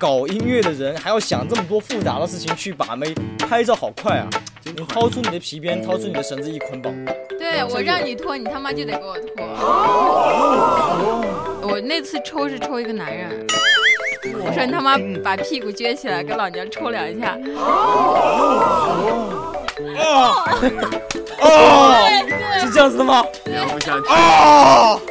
搞音乐的人还要想这么多复杂的事情去把妹，拍照好快啊！你掏出你的皮鞭，掏出你的绳子一捆绑。对我让你脱，你他妈就得给我脱。我那次抽是抽一个男人，我说你他妈把屁股撅起来，给老娘抽两下。哦，哦，是这样子的吗？聊不下去。